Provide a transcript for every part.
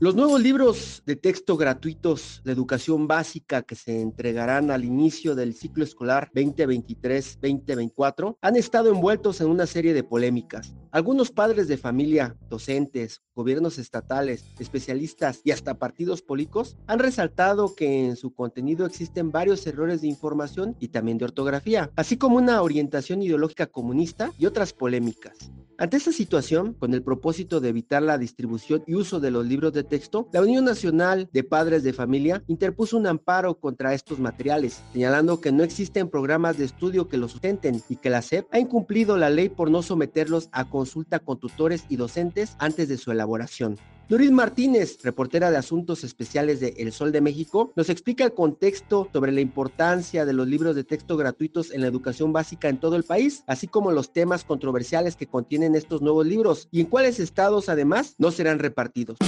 Los nuevos libros de texto gratuitos de educación básica que se entregarán al inicio del ciclo escolar 2023-2024 han estado envueltos en una serie de polémicas. Algunos padres de familia, docentes, gobiernos estatales, especialistas y hasta partidos políticos han resaltado que en su contenido existen varios errores de información y también de ortografía, así como una orientación ideológica comunista y otras polémicas. Ante esta situación, con el propósito de evitar la distribución y uso de los libros de texto, la Unión Nacional de Padres de Familia interpuso un amparo contra estos materiales, señalando que no existen programas de estudio que los sustenten y que la SEP ha incumplido la ley por no someterlos a consulta con tutores y docentes antes de su elaboración. Doris Martínez, reportera de Asuntos Especiales de El Sol de México, nos explica el contexto sobre la importancia de los libros de texto gratuitos en la educación básica en todo el país, así como los temas controversiales que contienen estos nuevos libros y en cuáles estados además no serán repartidos.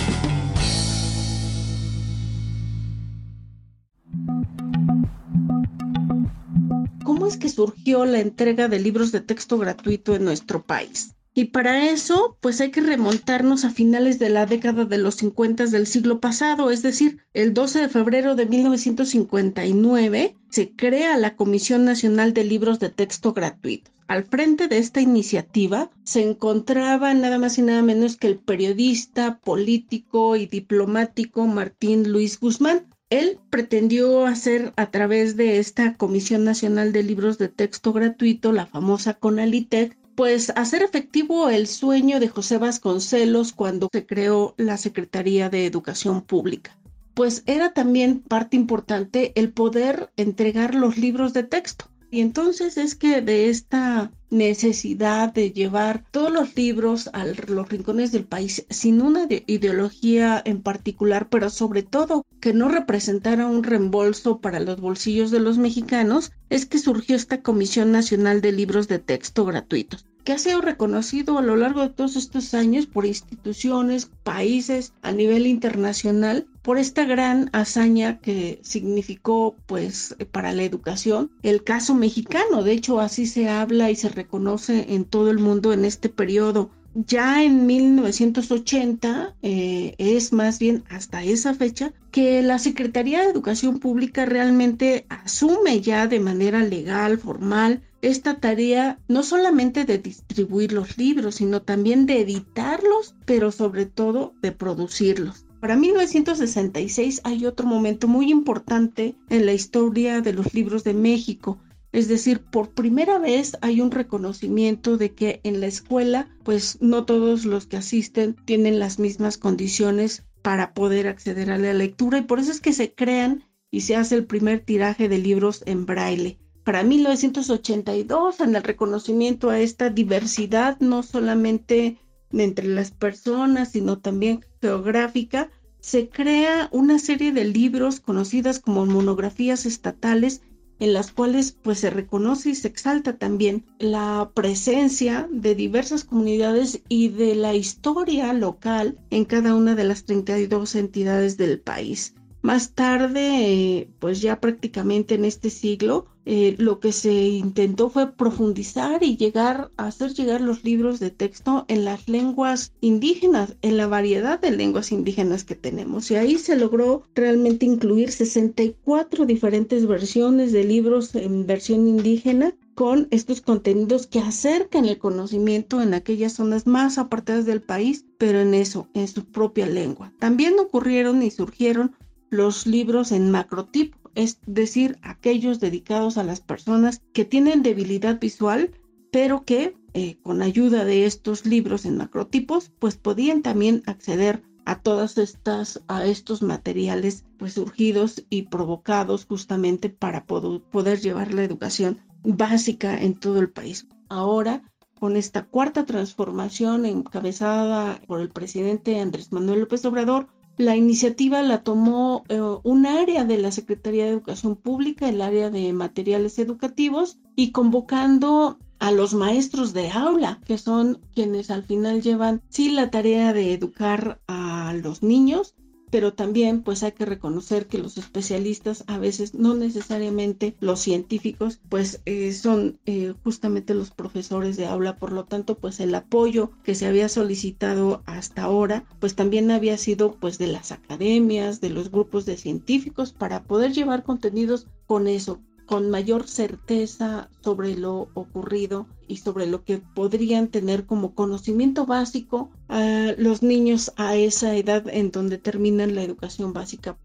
¿Cómo es que surgió la entrega de libros de texto gratuito en nuestro país? Y para eso, pues hay que remontarnos a finales de la década de los 50 del siglo pasado, es decir, el 12 de febrero de 1959 se crea la Comisión Nacional de Libros de Texto Gratuitos. Al frente de esta iniciativa se encontraba nada más y nada menos que el periodista, político y diplomático Martín Luis Guzmán, él pretendió hacer a través de esta Comisión Nacional de Libros de Texto Gratuito, la famosa CONALITEC, pues hacer efectivo el sueño de José Vasconcelos cuando se creó la Secretaría de Educación Pública. Pues era también parte importante el poder entregar los libros de texto. Y entonces es que de esta necesidad de llevar todos los libros a los rincones del país sin una ideología en particular, pero sobre todo que no representara un reembolso para los bolsillos de los mexicanos, es que surgió esta Comisión Nacional de Libros de Texto gratuitos que ha sido reconocido a lo largo de todos estos años por instituciones, países a nivel internacional por esta gran hazaña que significó pues para la educación el caso mexicano. De hecho, así se habla y se reconoce en todo el mundo en este periodo. Ya en 1980 eh, es más bien hasta esa fecha que la Secretaría de Educación Pública realmente asume ya de manera legal, formal, esta tarea no solamente de distribuir los libros, sino también de editarlos, pero sobre todo de producirlos. Para 1966 hay otro momento muy importante en la historia de los libros de México. Es decir, por primera vez hay un reconocimiento de que en la escuela, pues no todos los que asisten tienen las mismas condiciones para poder acceder a la lectura y por eso es que se crean y se hace el primer tiraje de libros en braille para 1982 en el reconocimiento a esta diversidad, no solamente entre las personas, sino también geográfica, se crea una serie de libros conocidas como monografías estatales en las cuales pues se reconoce y se exalta también la presencia de diversas comunidades y de la historia local en cada una de las 32 entidades del país. Más tarde, pues ya prácticamente en este siglo, eh, lo que se intentó fue profundizar y llegar a hacer llegar los libros de texto en las lenguas indígenas, en la variedad de lenguas indígenas que tenemos. Y ahí se logró realmente incluir 64 diferentes versiones de libros en versión indígena con estos contenidos que acercan el conocimiento en aquellas zonas más apartadas del país, pero en eso, en su propia lengua. También ocurrieron y surgieron los libros en macrotipo, es decir, aquellos dedicados a las personas que tienen debilidad visual, pero que eh, con ayuda de estos libros en macrotipos, pues podían también acceder a todas estas, a estos materiales pues surgidos y provocados justamente para poder llevar la educación básica en todo el país. Ahora, con esta cuarta transformación encabezada por el presidente Andrés Manuel López Obrador, la iniciativa la tomó eh, un área de la Secretaría de Educación Pública, el área de materiales educativos, y convocando a los maestros de aula, que son quienes al final llevan sí la tarea de educar a los niños, pero también pues hay que reconocer que los especialistas a veces no necesariamente los científicos pues eh, son eh, justamente los profesores de aula. Por lo tanto pues el apoyo que se había solicitado hasta ahora pues también había sido pues de las academias de los grupos de científicos para poder llevar contenidos con eso con mayor certeza sobre lo ocurrido y sobre lo que podrían tener como conocimiento básico a los niños a esa edad en donde terminan la educación básica.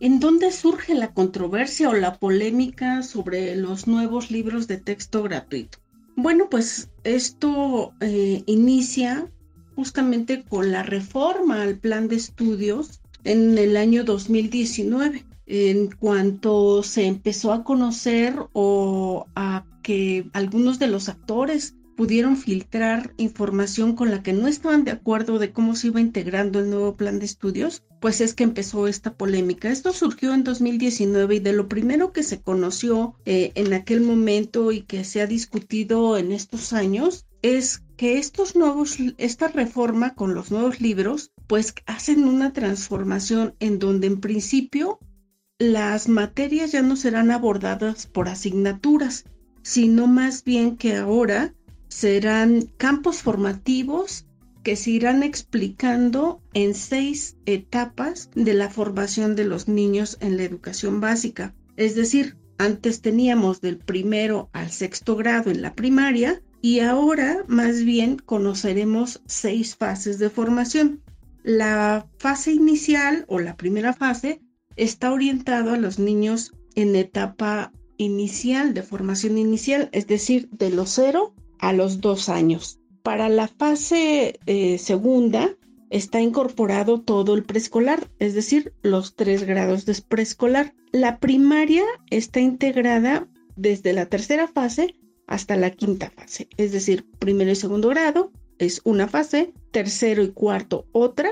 ¿En dónde surge la controversia o la polémica sobre los nuevos libros de texto gratuito? Bueno, pues esto eh, inicia justamente con la reforma al plan de estudios en el año 2019 en cuanto se empezó a conocer o a que algunos de los actores pudieron filtrar información con la que no estaban de acuerdo de cómo se iba integrando el nuevo plan de estudios, pues es que empezó esta polémica. Esto surgió en 2019 y de lo primero que se conoció eh, en aquel momento y que se ha discutido en estos años es que estos nuevos, esta reforma con los nuevos libros, pues hacen una transformación en donde en principio las materias ya no serán abordadas por asignaturas, sino más bien que ahora serán campos formativos que se irán explicando en seis etapas de la formación de los niños en la educación básica. Es decir, antes teníamos del primero al sexto grado en la primaria y ahora más bien conoceremos seis fases de formación. La fase inicial o la primera fase está orientado a los niños en etapa inicial, de formación inicial, es decir, de los 0 a los 2 años. Para la fase eh, segunda está incorporado todo el preescolar, es decir, los tres grados de preescolar. La primaria está integrada desde la tercera fase hasta la quinta fase, es decir, primero y segundo grado es una fase, tercero y cuarto otra,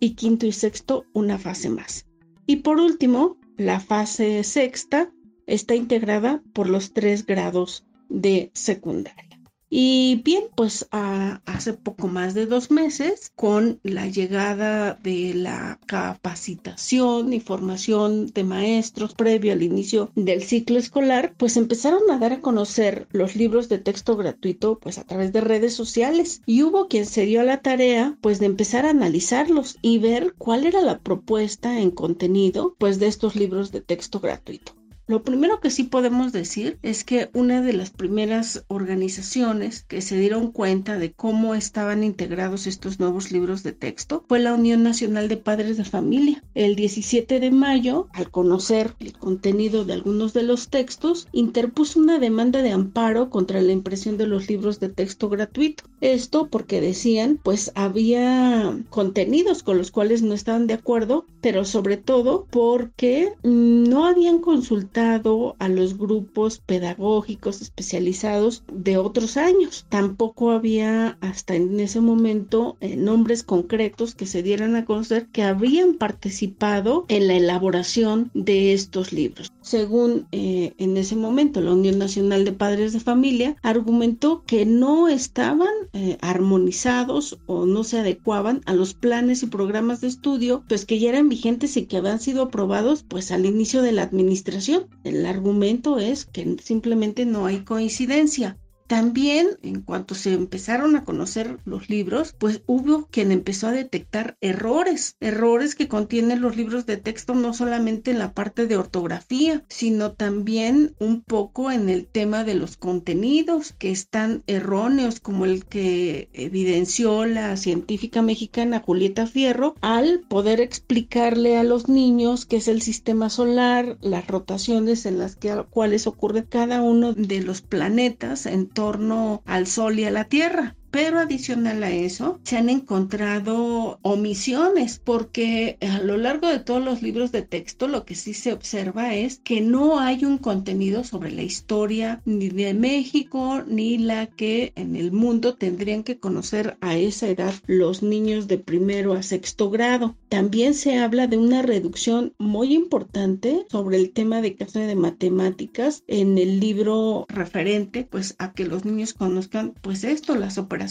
y quinto y sexto una fase más. Y por último, la fase sexta está integrada por los tres grados de secundaria. Y bien, pues hace poco más de dos meses, con la llegada de la capacitación y formación de maestros previo al inicio del ciclo escolar, pues empezaron a dar a conocer los libros de texto gratuito pues a través de redes sociales y hubo quien se dio a la tarea pues de empezar a analizarlos y ver cuál era la propuesta en contenido pues de estos libros de texto gratuito. Lo primero que sí podemos decir es que una de las primeras organizaciones que se dieron cuenta de cómo estaban integrados estos nuevos libros de texto fue la Unión Nacional de Padres de Familia. El 17 de mayo, al conocer el contenido de algunos de los textos, interpuso una demanda de amparo contra la impresión de los libros de texto gratuito. Esto porque decían, pues había contenidos con los cuales no estaban de acuerdo, pero sobre todo porque no habían consultado a los grupos pedagógicos especializados de otros años. Tampoco había hasta en ese momento eh, nombres concretos que se dieran a conocer que habían participado en la elaboración de estos libros. Según eh, en ese momento la Unión Nacional de Padres de Familia argumentó que no estaban eh, armonizados o no se adecuaban a los planes y programas de estudio pues que ya eran vigentes y que habían sido aprobados pues al inicio de la administración el argumento es que simplemente no hay coincidencia. También, en cuanto se empezaron a conocer los libros, pues hubo quien empezó a detectar errores, errores que contienen los libros de texto no solamente en la parte de ortografía, sino también un poco en el tema de los contenidos que están erróneos, como el que evidenció la científica mexicana Julieta Fierro al poder explicarle a los niños qué es el sistema solar, las rotaciones en las que, cuales ocurre cada uno de los planetas en torno al Sol y a la Tierra. Pero adicional a eso, se han encontrado omisiones, porque a lo largo de todos los libros de texto lo que sí se observa es que no hay un contenido sobre la historia ni de México ni la que en el mundo tendrían que conocer a esa edad los niños de primero a sexto grado. También se habla de una reducción muy importante sobre el tema de clase de matemáticas en el libro referente pues a que los niños conozcan pues esto, las operaciones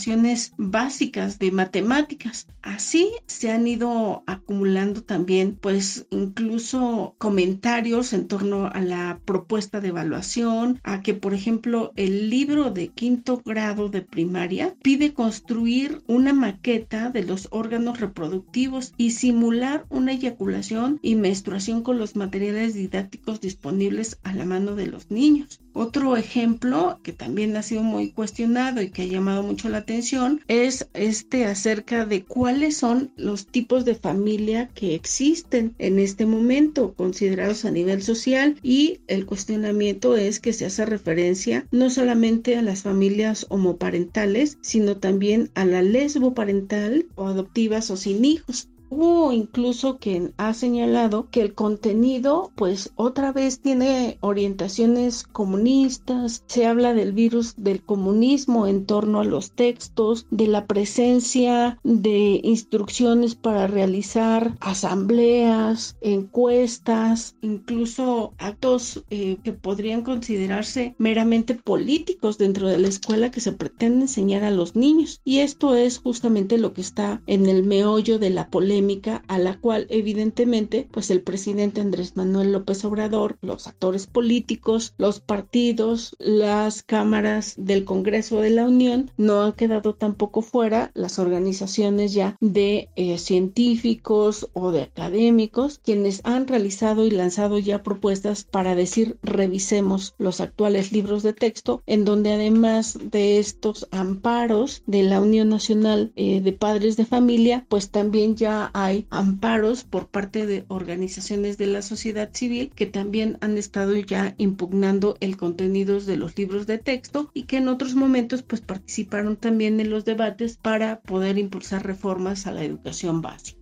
básicas de matemáticas. Así se han ido acumulando también pues incluso comentarios en torno a la propuesta de evaluación, a que por ejemplo el libro de quinto grado de primaria pide construir una maqueta de los órganos reproductivos y simular una eyaculación y menstruación con los materiales didácticos disponibles a la mano de los niños. Otro ejemplo que también ha sido muy cuestionado y que ha llamado mucho la atención es este acerca de cuáles son los tipos de familia que existen en este momento considerados a nivel social y el cuestionamiento es que se hace referencia no solamente a las familias homoparentales sino también a la lesboparental o adoptivas o sin hijos Hubo incluso quien ha señalado que el contenido, pues otra vez tiene orientaciones comunistas, se habla del virus del comunismo en torno a los textos, de la presencia de instrucciones para realizar asambleas, encuestas, incluso actos eh, que podrían considerarse meramente políticos dentro de la escuela que se pretende enseñar a los niños. Y esto es justamente lo que está en el meollo de la polémica a la cual evidentemente pues el presidente Andrés Manuel López Obrador, los actores políticos, los partidos, las cámaras del Congreso de la Unión no han quedado tampoco fuera las organizaciones ya de eh, científicos o de académicos quienes han realizado y lanzado ya propuestas para decir revisemos los actuales libros de texto en donde además de estos amparos de la Unión Nacional eh, de Padres de Familia pues también ya hay amparos por parte de organizaciones de la sociedad civil que también han estado ya impugnando el contenido de los libros de texto y que en otros momentos pues participaron también en los debates para poder impulsar reformas a la educación básica.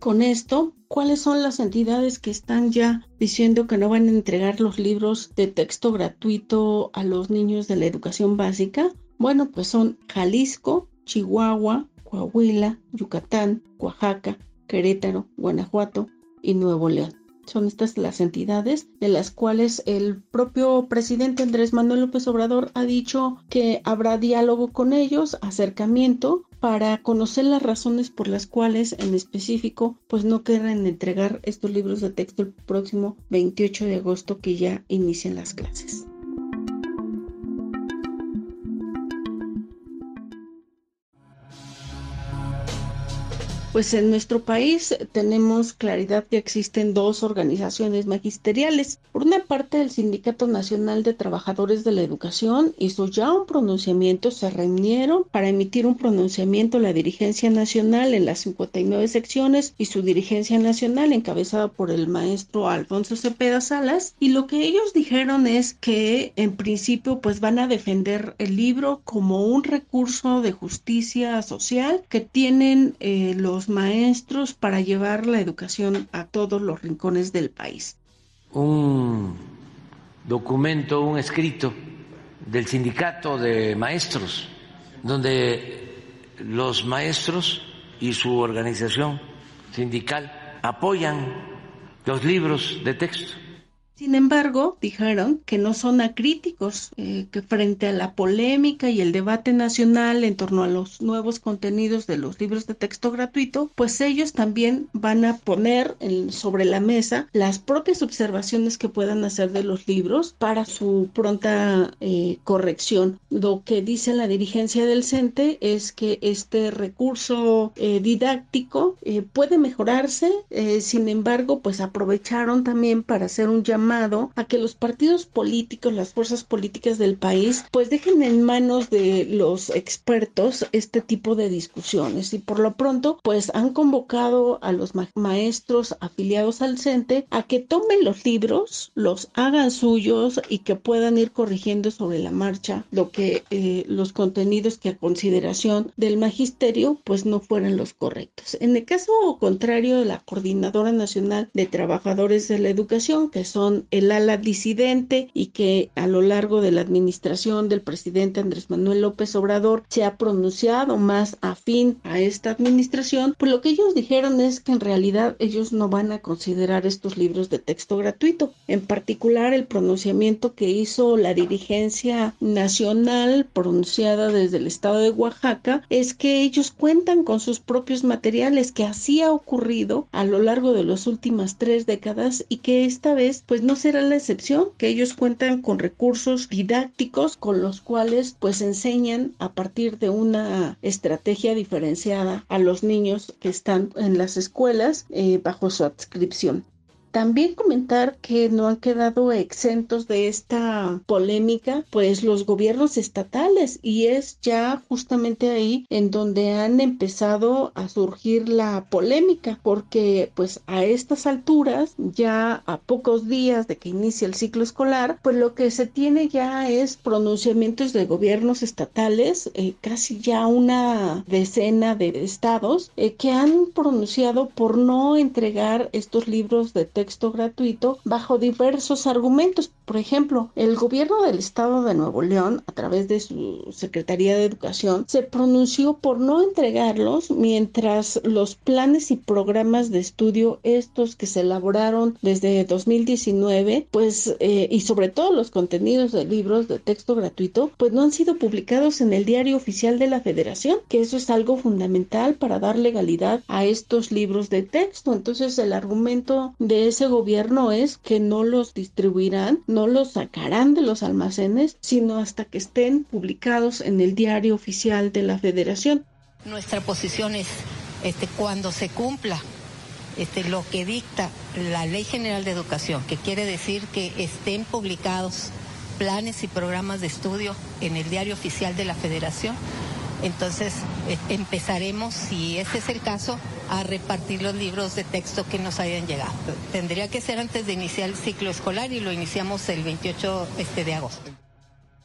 Con esto, ¿cuáles son las entidades que están ya diciendo que no van a entregar los libros de texto gratuito a los niños de la educación básica? Bueno, pues son Jalisco, Chihuahua, Coahuila, Yucatán, Oaxaca, Querétaro, Guanajuato y Nuevo León. Son estas las entidades de las cuales el propio presidente Andrés Manuel López Obrador ha dicho que habrá diálogo con ellos, acercamiento para conocer las razones por las cuales en específico pues no quieren entregar estos libros de texto el próximo 28 de agosto que ya inician las clases. Pues en nuestro país tenemos claridad que existen dos organizaciones magisteriales. Por una parte, el Sindicato Nacional de Trabajadores de la Educación hizo ya un pronunciamiento, se reunieron para emitir un pronunciamiento la dirigencia nacional en las 59 secciones y su dirigencia nacional encabezada por el maestro Alfonso Cepeda Salas y lo que ellos dijeron es que en principio pues van a defender el libro como un recurso de justicia social que tienen eh, los maestros para llevar la educación a todos los rincones del país. Un documento, un escrito del sindicato de maestros, donde los maestros y su organización sindical apoyan los libros de texto sin embargo, dijeron que no son acríticos, eh, que frente a la polémica y el debate nacional en torno a los nuevos contenidos de los libros de texto gratuito, pues ellos también van a poner sobre la mesa las propias observaciones que puedan hacer de los libros para su pronta eh, corrección. Lo que dice la dirigencia del CENTE es que este recurso eh, didáctico puede mejorarse, sin embargo, pues aprovecharon también para hacer un llamado llamado a que los partidos políticos, las fuerzas políticas del país, pues dejen en manos de los expertos este tipo de discusiones y por lo pronto pues han convocado a los maestros afiliados al CENTE a que tomen los libros, los hagan suyos y que puedan ir corrigiendo sobre la marcha lo que eh, los contenidos que a consideración del magisterio pues no fueran los correctos. En el caso contrario la Coordinadora Nacional de Trabajadores de la Educación, que el ala disidente y que a lo largo de la administración del presidente Andrés Manuel López Obrador se ha pronunciado más afín a esta administración, pues lo que ellos dijeron es que en realidad ellos no van a considerar estos libros de texto gratuito. En particular, el pronunciamiento que hizo la dirigencia nacional pronunciada desde el estado de Oaxaca es que ellos cuentan con sus propios materiales, que así ha ocurrido a lo largo de las últimas tres décadas y que esta vez pues no será la excepción, que ellos cuentan con recursos didácticos con los cuales pues enseñan a partir de una estrategia diferenciada a los niños que están en las escuelas eh, bajo su adscripción. También comentar que no han quedado exentos de esta polémica, pues los gobiernos estatales y es ya justamente ahí en donde han empezado a surgir la polémica, porque pues a estas alturas, ya a pocos días de que inicie el ciclo escolar, pues lo que se tiene ya es pronunciamientos de gobiernos estatales, eh, casi ya una decena de estados eh, que han pronunciado por no entregar estos libros de texto texto gratuito bajo diversos argumentos. Por ejemplo, el gobierno del estado de Nuevo León, a través de su Secretaría de Educación, se pronunció por no entregarlos mientras los planes y programas de estudio, estos que se elaboraron desde 2019, pues, eh, y sobre todo los contenidos de libros de texto gratuito, pues no han sido publicados en el diario oficial de la Federación, que eso es algo fundamental para dar legalidad a estos libros de texto. Entonces, el argumento de ese gobierno es que no los distribuirán, no los sacarán de los almacenes, sino hasta que estén publicados en el diario oficial de la federación. Nuestra posición es este, cuando se cumpla este, lo que dicta la Ley General de Educación, que quiere decir que estén publicados planes y programas de estudio en el diario oficial de la Federación. Entonces eh, empezaremos, si ese es el caso, a repartir los libros de texto que nos hayan llegado. Tendría que ser antes de iniciar el ciclo escolar y lo iniciamos el 28 este, de agosto.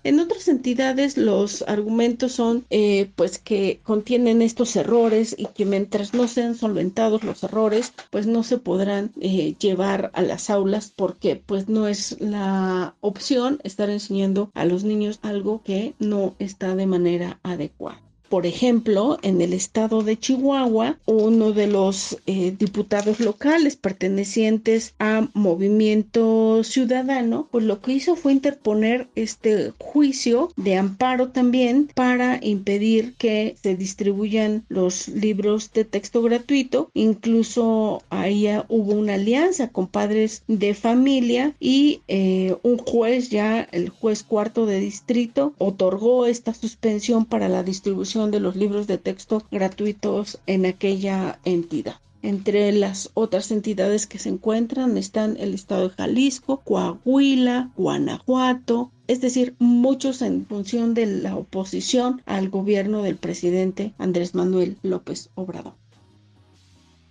En otras entidades los argumentos son eh, pues que contienen estos errores y que mientras no sean solventados los errores pues no se podrán eh, llevar a las aulas porque pues no es la opción estar enseñando a los niños algo que no está de manera adecuada. Por ejemplo, en el estado de Chihuahua, uno de los eh, diputados locales pertenecientes a Movimiento Ciudadano, pues lo que hizo fue interponer este juicio de amparo también para impedir que se distribuyan los libros de texto gratuito. Incluso ahí hubo una alianza con padres de familia y eh, un juez ya, el juez cuarto de distrito, otorgó esta suspensión para la distribución de los libros de texto gratuitos en aquella entidad. Entre las otras entidades que se encuentran están el estado de Jalisco, Coahuila, Guanajuato, es decir, muchos en función de la oposición al gobierno del presidente Andrés Manuel López Obrador.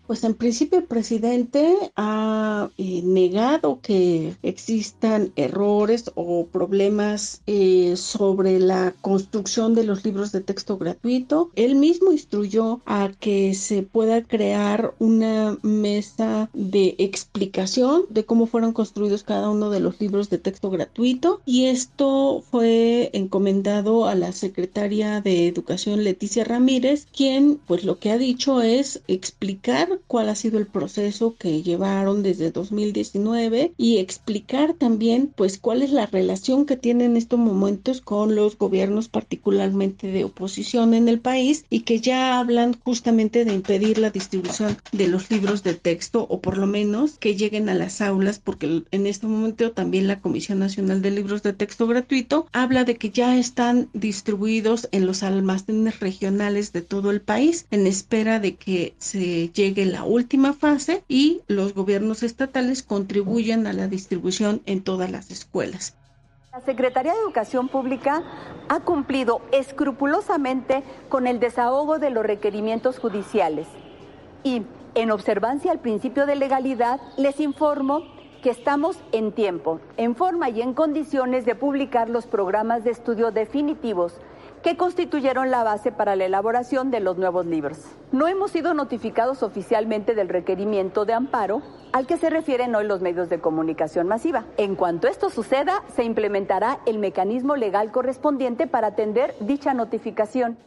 Pues en principio el presidente ha eh, negado que existan errores o problemas eh, sobre la construcción de los libros de texto gratuito. Él mismo instruyó a que se pueda crear una mesa de explicación de cómo fueron construidos cada uno de los libros de texto gratuito y esto fue encomendado a la secretaria de Educación Leticia Ramírez, quien pues lo que ha dicho es explicar cuál ha sido el proceso que llevaron desde 2019 y explicar también pues cuál es la relación que tienen en estos momentos con los gobiernos particularmente de oposición en el país y que ya hablan justamente de impedir la distribución de los libros de texto o por lo menos que lleguen a las aulas porque en este momento también la Comisión Nacional de Libros de Texto Gratuito habla de que ya están distribuidos en los almacenes regionales de todo el país en espera de que se llegue la última fase y los gobiernos estatales contribuyen a la distribución en todas las escuelas. La Secretaría de Educación Pública ha cumplido escrupulosamente con el desahogo de los requerimientos judiciales y, en observancia al principio de legalidad, les informo que estamos en tiempo, en forma y en condiciones de publicar los programas de estudio definitivos que constituyeron la base para la elaboración de los nuevos libros. No hemos sido notificados oficialmente del requerimiento de amparo al que se refieren hoy los medios de comunicación masiva. En cuanto esto suceda, se implementará el mecanismo legal correspondiente para atender dicha notificación.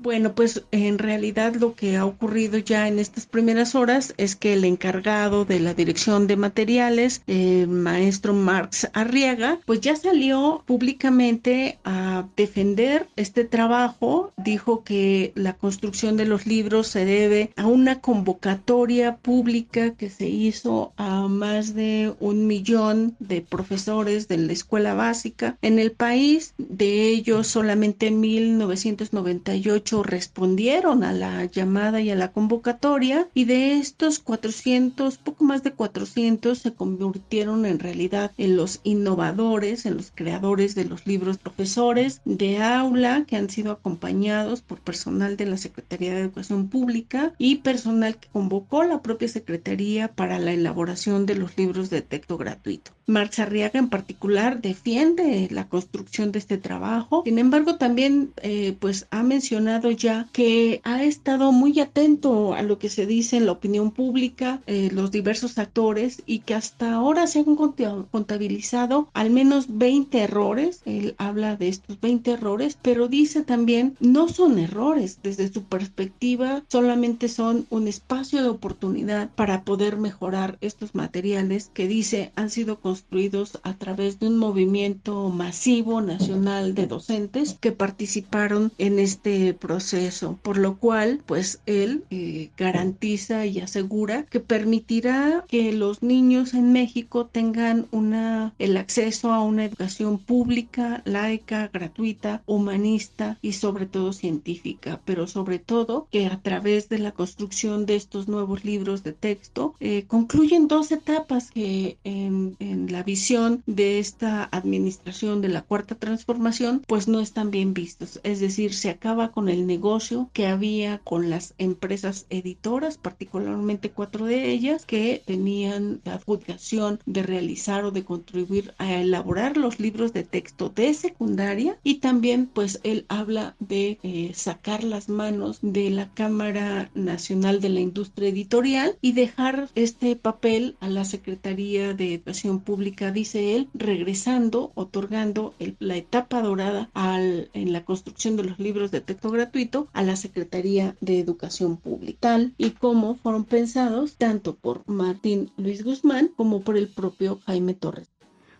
Bueno, pues en realidad lo que ha ocurrido ya en estas primeras horas es que el encargado de la dirección de materiales, el maestro Marx Arriaga, pues ya salió públicamente a defender este trabajo. Dijo que la construcción de los libros se debe a una convocatoria pública que se hizo a más de un millón de profesores de la escuela básica en el país. De ellos, solamente 1998 respondieron a la llamada y a la convocatoria y de estos 400, poco más de 400 se convirtieron en realidad en los innovadores, en los creadores de los libros profesores de aula que han sido acompañados por personal de la Secretaría de Educación Pública y personal que convocó la propia Secretaría para la elaboración de los libros de texto gratuito. Marx Arriaga en particular defiende la construcción de este trabajo, sin embargo también eh, pues ha mencionado ya que ha estado muy atento a lo que se dice en la opinión pública, eh, los diversos actores y que hasta ahora se han contabilizado al menos 20 errores. Él habla de estos 20 errores, pero dice también no son errores. Desde su perspectiva solamente son un espacio de oportunidad para poder mejorar estos materiales que dice han sido construidos a través de un movimiento masivo nacional de docentes que participaron en este proceso proceso, por lo cual pues él eh, garantiza y asegura que permitirá que los niños en México tengan una el acceso a una educación pública, laica, gratuita, humanista y sobre todo científica, pero sobre todo que a través de la construcción de estos nuevos libros de texto eh, concluyen dos etapas que en, en la visión de esta administración de la cuarta transformación pues no están bien vistos, es decir, se acaba con el el negocio que había con las empresas editoras, particularmente cuatro de ellas, que tenían la adjudicación de realizar o de contribuir a elaborar los libros de texto de secundaria. Y también pues él habla de eh, sacar las manos de la Cámara Nacional de la Industria Editorial y dejar este papel a la Secretaría de Educación Pública, dice él, regresando, otorgando la etapa dorada al, en la construcción de los libros de texto gratuito a la Secretaría de Educación Pública, y como fueron pensados tanto por Martín Luis Guzmán como por el propio Jaime Torres.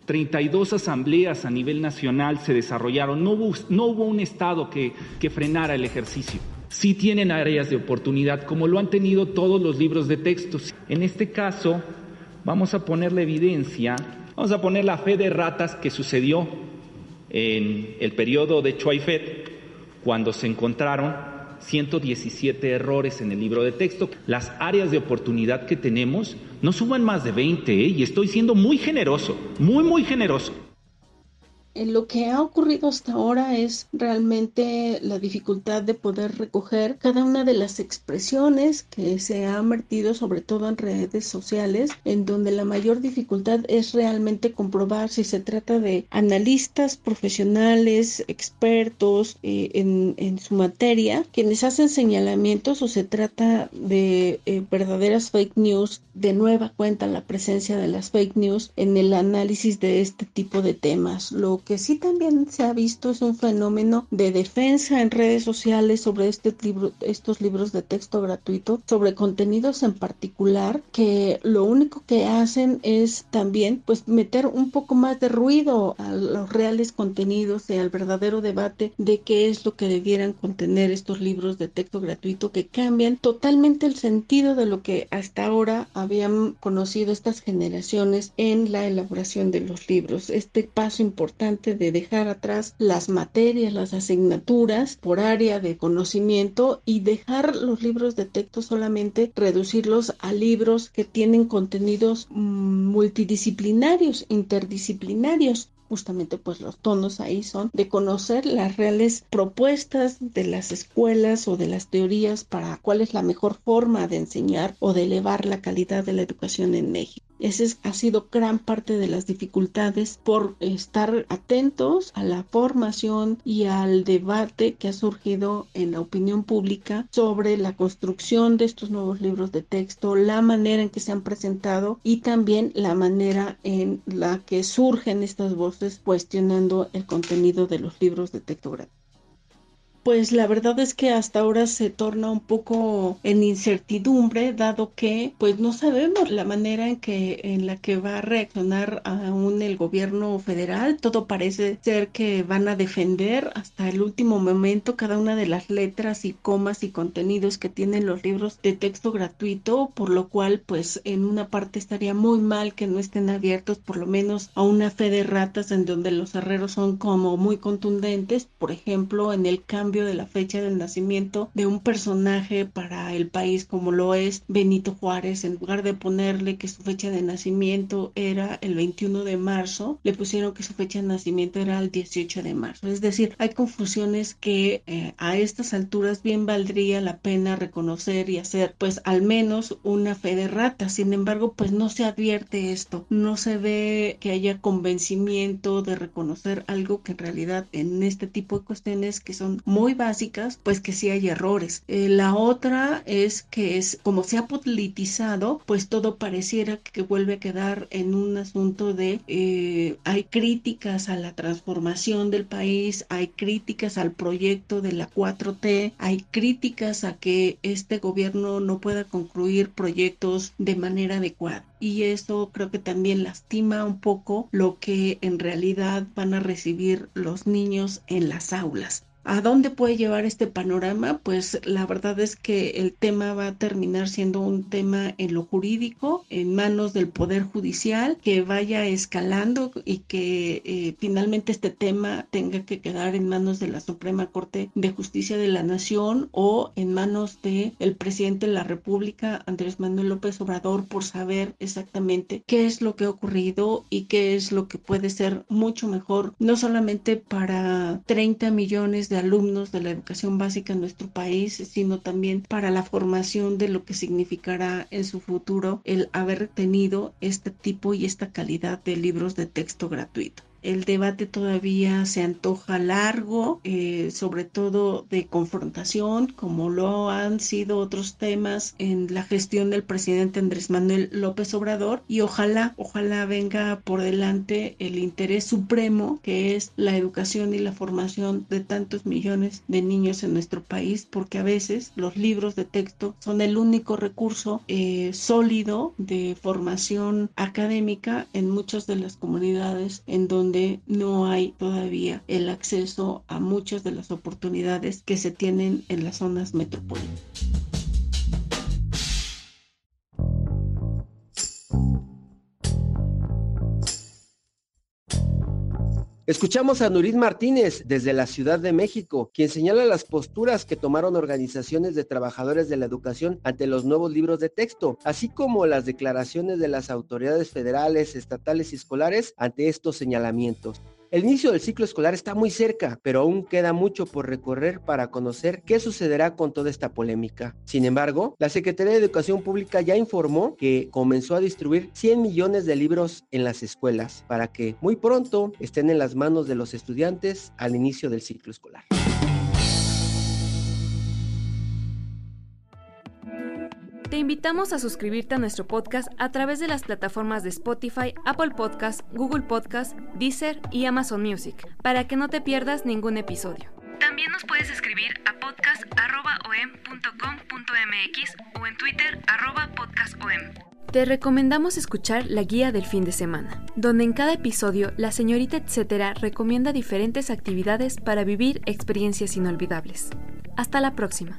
32 asambleas a nivel nacional se desarrollaron, no hubo, no hubo un Estado que, que frenara el ejercicio. Sí tienen áreas de oportunidad, como lo han tenido todos los libros de textos. En este caso, vamos a poner la evidencia, vamos a poner la fe de ratas que sucedió en el periodo de Chuaifet, cuando se encontraron 117 errores en el libro de texto. Las áreas de oportunidad que tenemos no suman más de 20 ¿eh? y estoy siendo muy generoso, muy, muy generoso lo que ha ocurrido hasta ahora es realmente la dificultad de poder recoger cada una de las expresiones que se han vertido sobre todo en redes sociales, en donde la mayor dificultad es realmente comprobar si se trata de analistas profesionales, expertos eh, en, su materia, quienes hacen señalamientos o se trata de eh, verdaderas fake news, de nueva cuenta la presencia de las fake news en el análisis de este tipo de temas. Que sí también se ha visto es un fenómeno de defensa en redes sociales sobre este libro, estos libros de texto gratuito, sobre contenidos en particular, que lo único que hacen es también pues meter un poco más de ruido a los reales contenidos y al verdadero debate de qué es lo que debieran contener estos libros de texto gratuito que cambian totalmente el sentido de lo que hasta ahora habían conocido estas generaciones en la elaboración de los libros. Este paso importante de dejar atrás las materias, las asignaturas por área de conocimiento y dejar los libros de texto solamente reducirlos a libros que tienen contenidos multidisciplinarios, interdisciplinarios justamente pues los tonos ahí son de conocer las reales propuestas de las escuelas o de las teorías para cuál es la mejor forma de enseñar o de elevar la calidad de la educación en México. Esa ha sido gran parte de las dificultades por estar atentos a la formación y al debate que ha surgido en la opinión pública sobre la construcción de estos nuevos libros de texto, la manera en que se han presentado y también la manera en la que surgen estas voces cuestionando el contenido de los libros de texto pues la verdad es que hasta ahora se torna un poco en incertidumbre, dado que pues no sabemos la manera en que en la que va a reaccionar aún el gobierno federal. Todo parece ser que van a defender hasta el último momento cada una de las letras y comas y contenidos que tienen los libros de texto gratuito, por lo cual pues en una parte estaría muy mal que no estén abiertos por lo menos a una fe de ratas en donde los herreros son como muy contundentes, por ejemplo, en el cambio de la fecha del nacimiento de un personaje para el país como lo es Benito Juárez, en lugar de ponerle que su fecha de nacimiento era el 21 de marzo, le pusieron que su fecha de nacimiento era el 18 de marzo. Es decir, hay confusiones que eh, a estas alturas bien valdría la pena reconocer y hacer pues al menos una fe de rata. Sin embargo, pues no se advierte esto, no se ve que haya convencimiento de reconocer algo que en realidad en este tipo de cuestiones que son muy básicas, pues que sí hay errores. Eh, la otra es que es como se ha politizado, pues todo pareciera que vuelve a quedar en un asunto de eh, hay críticas a la transformación del país, hay críticas al proyecto de la 4T, hay críticas a que este gobierno no pueda concluir proyectos de manera adecuada y eso creo que también lastima un poco lo que en realidad van a recibir los niños en las aulas. ¿A dónde puede llevar este panorama? Pues la verdad es que el tema va a terminar siendo un tema en lo jurídico, en manos del Poder Judicial, que vaya escalando y que eh, finalmente este tema tenga que quedar en manos de la Suprema Corte de Justicia de la Nación o en manos del el presidente de la República, Andrés Manuel López Obrador, por saber exactamente qué es lo que ha ocurrido y qué es lo que puede ser mucho mejor, no solamente para 30 millones de alumnos de la educación básica en nuestro país, sino también para la formación de lo que significará en su futuro el haber tenido este tipo y esta calidad de libros de texto gratuito. El debate todavía se antoja largo, eh, sobre todo de confrontación, como lo han sido otros temas en la gestión del presidente Andrés Manuel López Obrador y ojalá, ojalá venga por delante el interés supremo que es la educación y la formación de tantos millones de niños en nuestro país, porque a veces los libros de texto son el único recurso eh, sólido de formación académica en muchas de las comunidades en donde donde no hay todavía el acceso a muchas de las oportunidades que se tienen en las zonas metropolitanas. Escuchamos a Nurit Martínez desde la Ciudad de México, quien señala las posturas que tomaron organizaciones de trabajadores de la educación ante los nuevos libros de texto, así como las declaraciones de las autoridades federales, estatales y escolares ante estos señalamientos. El inicio del ciclo escolar está muy cerca, pero aún queda mucho por recorrer para conocer qué sucederá con toda esta polémica. Sin embargo, la Secretaría de Educación Pública ya informó que comenzó a distribuir 100 millones de libros en las escuelas para que muy pronto estén en las manos de los estudiantes al inicio del ciclo escolar. Te invitamos a suscribirte a nuestro podcast a través de las plataformas de Spotify, Apple Podcast, Google Podcast, Deezer y Amazon Music, para que no te pierdas ningún episodio. También nos puedes escribir a podcast.om.com.mx o en Twitter podcastom. Te recomendamos escuchar la guía del fin de semana, donde en cada episodio la señorita etcétera recomienda diferentes actividades para vivir experiencias inolvidables. Hasta la próxima.